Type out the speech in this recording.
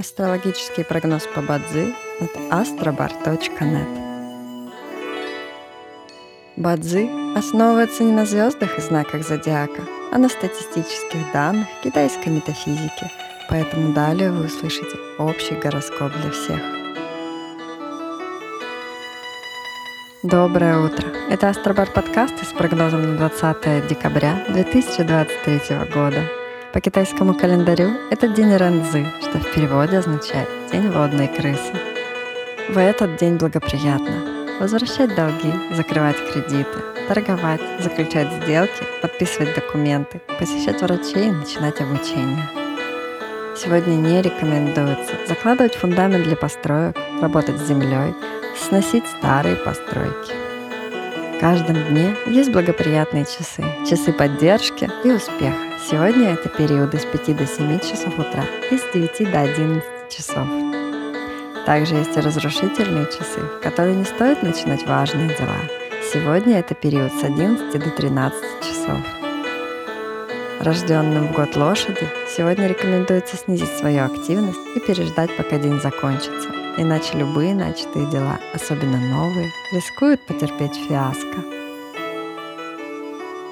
Астрологический прогноз по Бадзи от astrobar.net Бадзи основывается не на звездах и знаках зодиака, а на статистических данных китайской метафизики, поэтому далее вы услышите общий гороскоп для всех. Доброе утро! Это Астробар подкаст с прогнозом на 20 декабря 2023 года – по китайскому календарю это день Ранзы, что в переводе означает «день водной крысы». В этот день благоприятно возвращать долги, закрывать кредиты, торговать, заключать сделки, подписывать документы, посещать врачей и начинать обучение. Сегодня не рекомендуется закладывать фундамент для построек, работать с землей, сносить старые постройки. В каждом дне есть благоприятные часы, часы поддержки и успеха. Сегодня это периоды с 5 до 7 часов утра и с 9 до 11 часов. Также есть разрушительные часы, в которые не стоит начинать важные дела. Сегодня это период с 11 до 13 часов. Рожденным в год лошади сегодня рекомендуется снизить свою активность и переждать, пока день закончится, иначе любые начатые дела, особенно новые, рискуют потерпеть фиаско.